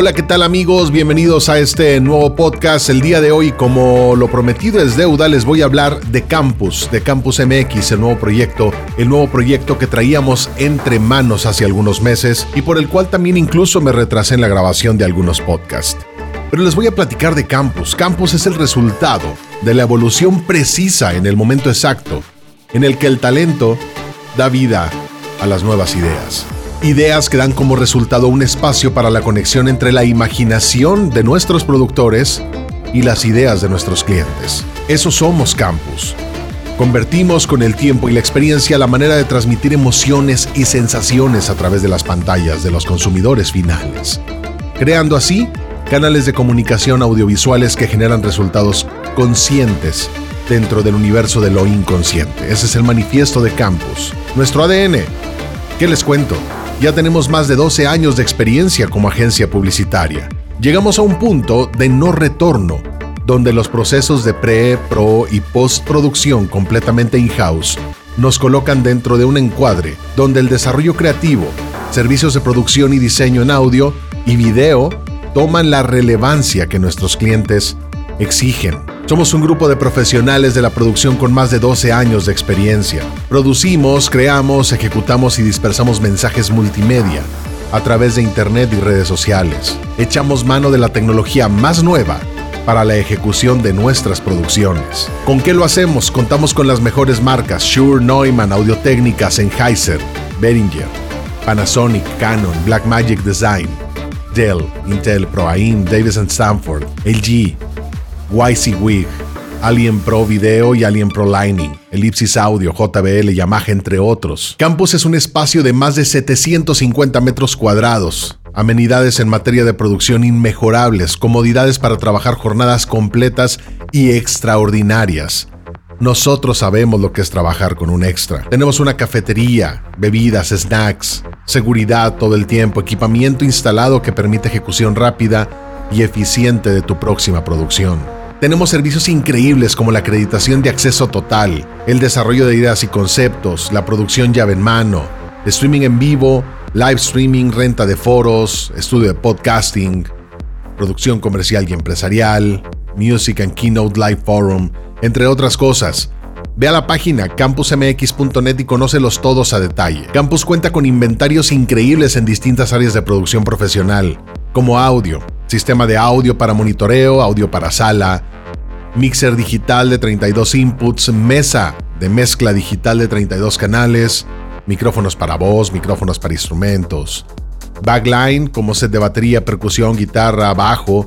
Hola, ¿qué tal amigos? Bienvenidos a este nuevo podcast. El día de hoy, como lo prometido es deuda, les voy a hablar de Campus, de Campus MX, el nuevo proyecto, el nuevo proyecto que traíamos entre manos hace algunos meses y por el cual también incluso me retrasé en la grabación de algunos podcasts. Pero les voy a platicar de Campus. Campus es el resultado de la evolución precisa en el momento exacto en el que el talento da vida a las nuevas ideas. Ideas que dan como resultado un espacio para la conexión entre la imaginación de nuestros productores y las ideas de nuestros clientes. Eso somos Campus. Convertimos con el tiempo y la experiencia la manera de transmitir emociones y sensaciones a través de las pantallas de los consumidores finales, creando así canales de comunicación audiovisuales que generan resultados conscientes dentro del universo de lo inconsciente. Ese es el manifiesto de Campus. Nuestro ADN. ¿Qué les cuento? Ya tenemos más de 12 años de experiencia como agencia publicitaria. Llegamos a un punto de no retorno, donde los procesos de pre, pro y postproducción completamente in-house nos colocan dentro de un encuadre donde el desarrollo creativo, servicios de producción y diseño en audio y video toman la relevancia que nuestros clientes exigen. Somos un grupo de profesionales de la producción con más de 12 años de experiencia. Producimos, creamos, ejecutamos y dispersamos mensajes multimedia a través de Internet y redes sociales. Echamos mano de la tecnología más nueva para la ejecución de nuestras producciones. ¿Con qué lo hacemos? Contamos con las mejores marcas Shure, Neumann, Audio Técnica, Sennheiser, Behringer, Panasonic, Canon, Blackmagic Design, Dell, Intel, ProAim, Davis Stanford, LG, YC Alien Pro Video y Alien Pro Lining, Ellipsis Audio, JBL, Yamaha, entre otros. Campus es un espacio de más de 750 metros cuadrados. Amenidades en materia de producción inmejorables, comodidades para trabajar jornadas completas y extraordinarias. Nosotros sabemos lo que es trabajar con un extra. Tenemos una cafetería, bebidas, snacks, seguridad todo el tiempo, equipamiento instalado que permite ejecución rápida y eficiente de tu próxima producción. Tenemos servicios increíbles como la acreditación de acceso total, el desarrollo de ideas y conceptos, la producción llave en mano, streaming en vivo, live streaming, renta de foros, estudio de podcasting, producción comercial y empresarial, music and keynote live forum, entre otras cosas. Ve a la página campusmx.net y conócelos todos a detalle. Campus cuenta con inventarios increíbles en distintas áreas de producción profesional, como audio, sistema de audio para monitoreo, audio para sala, mixer digital de 32 inputs, mesa de mezcla digital de 32 canales, micrófonos para voz, micrófonos para instrumentos, backline como set de batería, percusión, guitarra, bajo,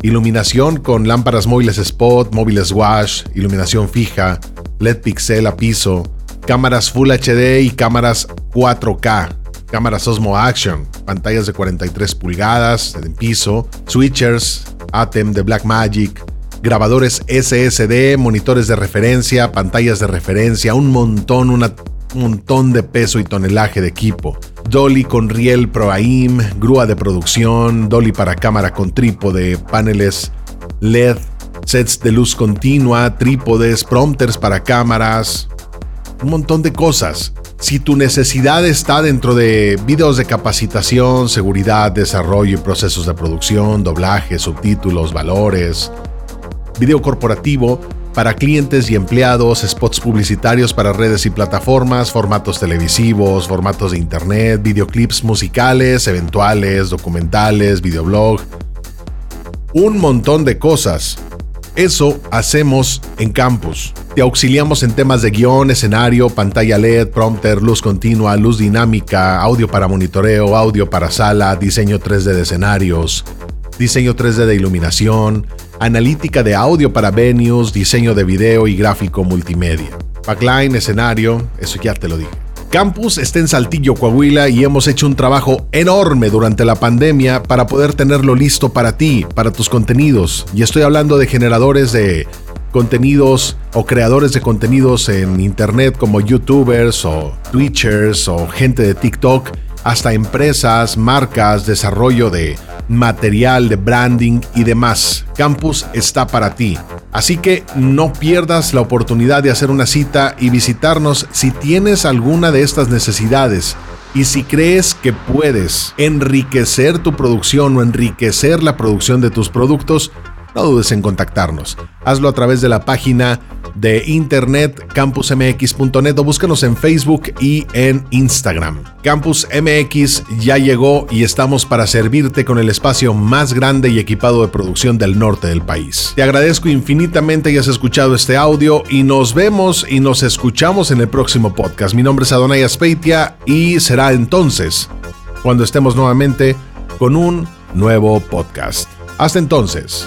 iluminación con lámparas móviles spot, móviles wash, iluminación fija, LED pixel a piso, cámaras Full HD y cámaras 4K cámaras Osmo Action, pantallas de 43 pulgadas en piso, switchers ATEM de Blackmagic, grabadores SSD, monitores de referencia, pantallas de referencia, un montón, un montón de peso y tonelaje de equipo. Dolly con riel Pro AIM, grúa de producción, Dolly para cámara con trípode, paneles LED, sets de luz continua, trípodes, prompters para cámaras, un montón de cosas. Si tu necesidad está dentro de videos de capacitación, seguridad, desarrollo y procesos de producción, doblaje, subtítulos, valores, video corporativo para clientes y empleados, spots publicitarios para redes y plataformas, formatos televisivos, formatos de internet, videoclips musicales, eventuales, documentales, videoblog, un montón de cosas. Eso hacemos en campus. Te auxiliamos en temas de guion, escenario, pantalla LED, prompter, luz continua, luz dinámica, audio para monitoreo, audio para sala, diseño 3D de escenarios, diseño 3D de iluminación, analítica de audio para venues, diseño de video y gráfico multimedia. Backline, escenario, eso ya te lo dije. Campus está en Saltillo, Coahuila y hemos hecho un trabajo enorme durante la pandemia para poder tenerlo listo para ti, para tus contenidos. Y estoy hablando de generadores de contenidos o creadores de contenidos en internet como youtubers o twitchers o gente de TikTok, hasta empresas, marcas, desarrollo de material de branding y demás. Campus está para ti. Así que no pierdas la oportunidad de hacer una cita y visitarnos si tienes alguna de estas necesidades. Y si crees que puedes enriquecer tu producción o enriquecer la producción de tus productos, no dudes en contactarnos. Hazlo a través de la página de internet campusmx.net o búscanos en Facebook y en Instagram. Campus MX ya llegó y estamos para servirte con el espacio más grande y equipado de producción del norte del país. Te agradezco infinitamente que hayas escuchado este audio y nos vemos y nos escuchamos en el próximo podcast. Mi nombre es Adonai Aspeitia y será entonces cuando estemos nuevamente con un nuevo podcast. Hasta entonces.